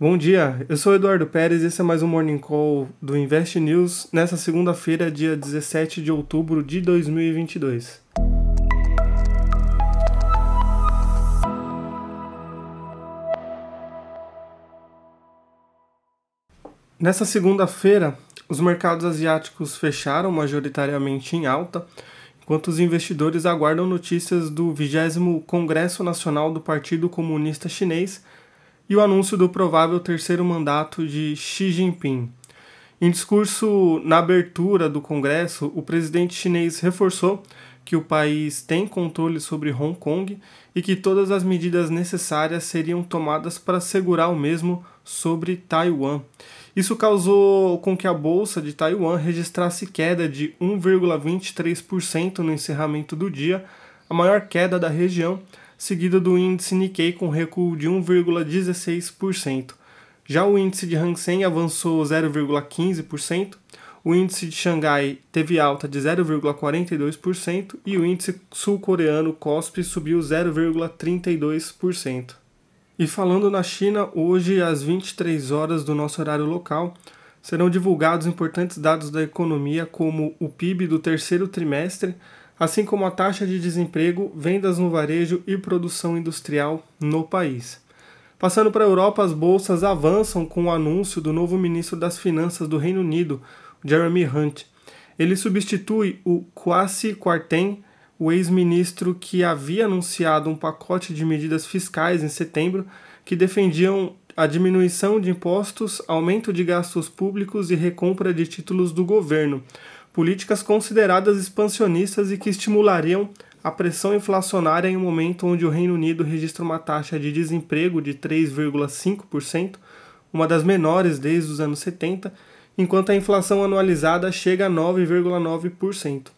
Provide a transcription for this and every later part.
Bom dia, eu sou Eduardo Pérez e esse é mais um Morning Call do Invest News nessa segunda-feira, dia 17 de outubro de 2022. Nessa segunda-feira, os mercados asiáticos fecharam majoritariamente em alta, enquanto os investidores aguardam notícias do 20 Congresso Nacional do Partido Comunista Chinês e o anúncio do provável terceiro mandato de Xi Jinping. Em discurso na abertura do Congresso, o presidente chinês reforçou que o país tem controle sobre Hong Kong e que todas as medidas necessárias seriam tomadas para segurar o mesmo sobre Taiwan. Isso causou com que a bolsa de Taiwan registrasse queda de 1,23% no encerramento do dia, a maior queda da região, seguida do índice Nikkei com recuo de 1,16%. Já o índice de Hang Seng avançou 0,15%, o índice de Xangai teve alta de 0,42% e o índice sul-coreano KOSPI subiu 0,32%. E falando na China, hoje às 23 horas do nosso horário local, serão divulgados importantes dados da economia como o PIB do terceiro trimestre, assim como a taxa de desemprego, vendas no varejo e produção industrial no país. Passando para a Europa, as bolsas avançam com o anúncio do novo ministro das Finanças do Reino Unido, Jeremy Hunt. Ele substitui o Kwasi Kwarteng, o ex-ministro que havia anunciado um pacote de medidas fiscais em setembro que defendiam a diminuição de impostos, aumento de gastos públicos e recompra de títulos do governo, políticas consideradas expansionistas e que estimulariam a pressão inflacionária em um momento onde o Reino Unido registra uma taxa de desemprego de 3,5%, uma das menores desde os anos 70, enquanto a inflação anualizada chega a 9,9%.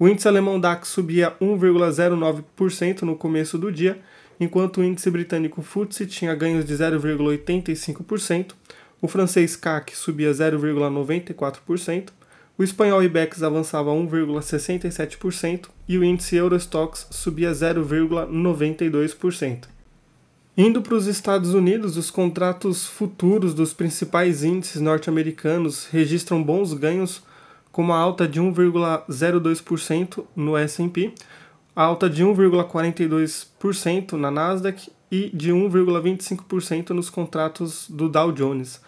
O índice alemão DAX subia 1,09% no começo do dia, enquanto o índice britânico FTSE tinha ganhos de 0,85%, o francês CAC subia 0,94%, o espanhol IBEX avançava 1,67% e o índice Eurostox subia 0,92%. Indo para os Estados Unidos, os contratos futuros dos principais índices norte-americanos registram bons ganhos com uma alta de 1,02% no S&P, alta de 1,42% na Nasdaq e de 1,25% nos contratos do Dow Jones.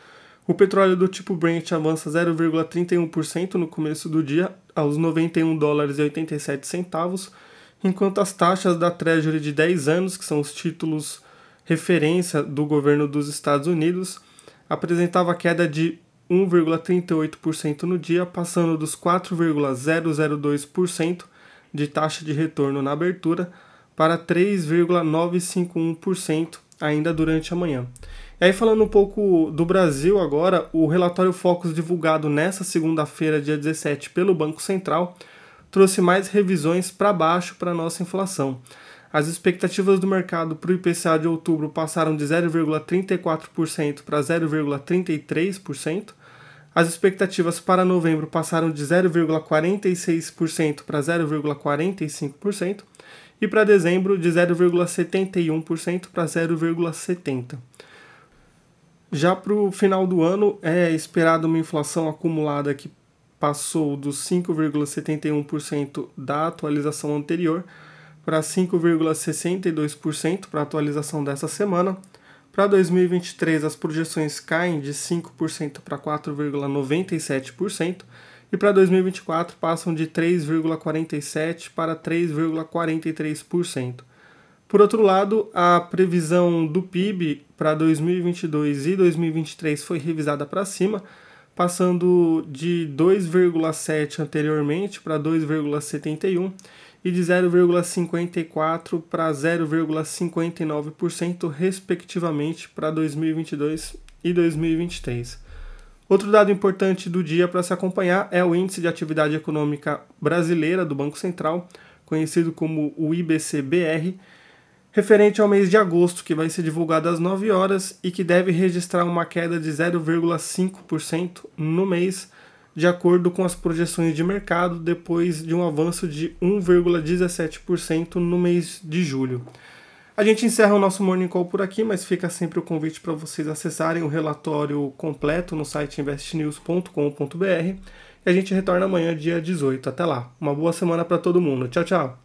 O petróleo do tipo Brent avança 0,31% no começo do dia, aos 91 dólares e 87 centavos, enquanto as taxas da Treasury de 10 anos, que são os títulos referência do governo dos Estados Unidos, apresentava queda de 1,38% no dia, passando dos 4,002% de taxa de retorno na abertura para 3,951% ainda durante a manhã. E aí, falando um pouco do Brasil agora, o relatório Focus divulgado nesta segunda-feira, dia 17, pelo Banco Central, trouxe mais revisões para baixo para a nossa inflação. As expectativas do mercado para o IPCA de outubro passaram de 0,34% para 0,33%. As expectativas para novembro passaram de 0,46% para 0,45% e para dezembro de 0,71% para 0,70%. Já para o final do ano é esperada uma inflação acumulada que passou dos 5,71% da atualização anterior para 5,62% para a atualização dessa semana. Para 2023, as projeções caem de 5% para 4,97% e para 2024 passam de 3,47% para 3,43%. Por outro lado, a previsão do PIB para 2022 e 2023 foi revisada para cima, passando de 2,7 anteriormente para 2,71 e de 0,54 para 0,59%, respectivamente, para 2022 e 2023. Outro dado importante do dia para se acompanhar é o Índice de Atividade Econômica Brasileira do Banco Central, conhecido como o IBCBR, referente ao mês de agosto, que vai ser divulgado às 9 horas e que deve registrar uma queda de 0,5% no mês de acordo com as projeções de mercado, depois de um avanço de 1,17% no mês de julho. A gente encerra o nosso Morning Call por aqui, mas fica sempre o convite para vocês acessarem o relatório completo no site investnews.com.br. E a gente retorna amanhã, dia 18. Até lá. Uma boa semana para todo mundo. Tchau, tchau.